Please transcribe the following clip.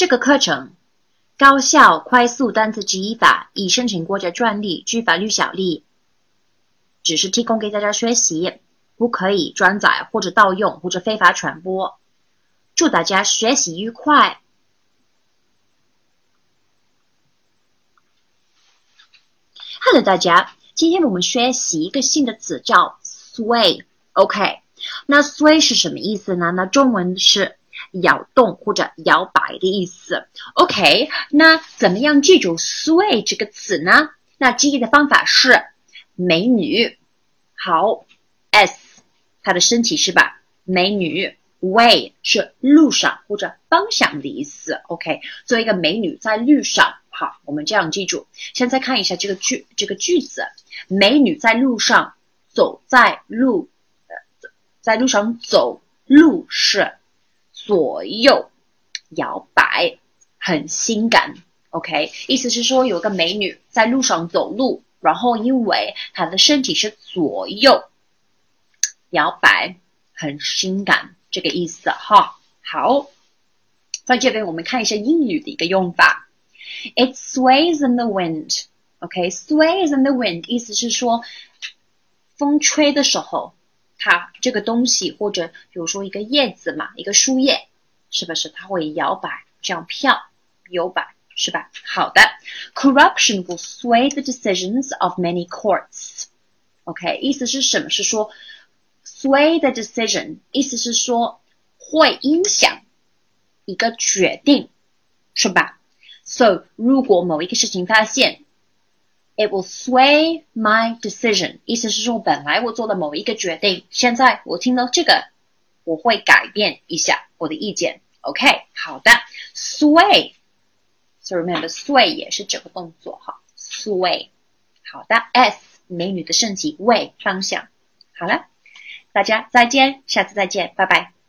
这个课程高效快速单词记忆法已申请国家专利，具法律效力，只是提供给大家学习，不可以转载或者盗用或者非法传播。祝大家学习愉快！Hello，大家，今天我们学习一个新的词叫 sway。OK，那 sway 是什么意思呢？那中文是。摇动或者摇摆的意思。OK，那怎么样记住 sway 这个词呢？那记忆的方法是美女。好，S 她的身体是吧？美女，way 是路上或者方向的意思。OK，作为一个美女在路上。好，我们这样记住。现在看一下这个句这个句子：美女在路上走在路呃，在路上走路是。左右摇摆，很性感。OK，意思是说有个美女在路上走路，然后因为她的身体是左右摇摆，很性感，这个意思哈。好，在这边我们看一下英语的一个用法，It sways in the wind。OK，sways in the wind，意思是说风吹的时候。它这个东西，或者比如说一个叶子嘛，一个树叶，是不是它会摇摆，这样飘，摇摆，是吧？好的，corruption will sway the decisions of many courts。OK，意思是什么？是说 sway the decision，意思是说会影响一个决定，是吧？So，如果某一个事情发现。It will sway my decision，意思是说，本来我做的某一个决定，现在我听到这个，我会改变一下我的意见。OK，好的，sway，so remember sway 也是整个动作哈，sway，好的，S 美女的身体，way 方向，好了，大家再见，下次再见，拜拜。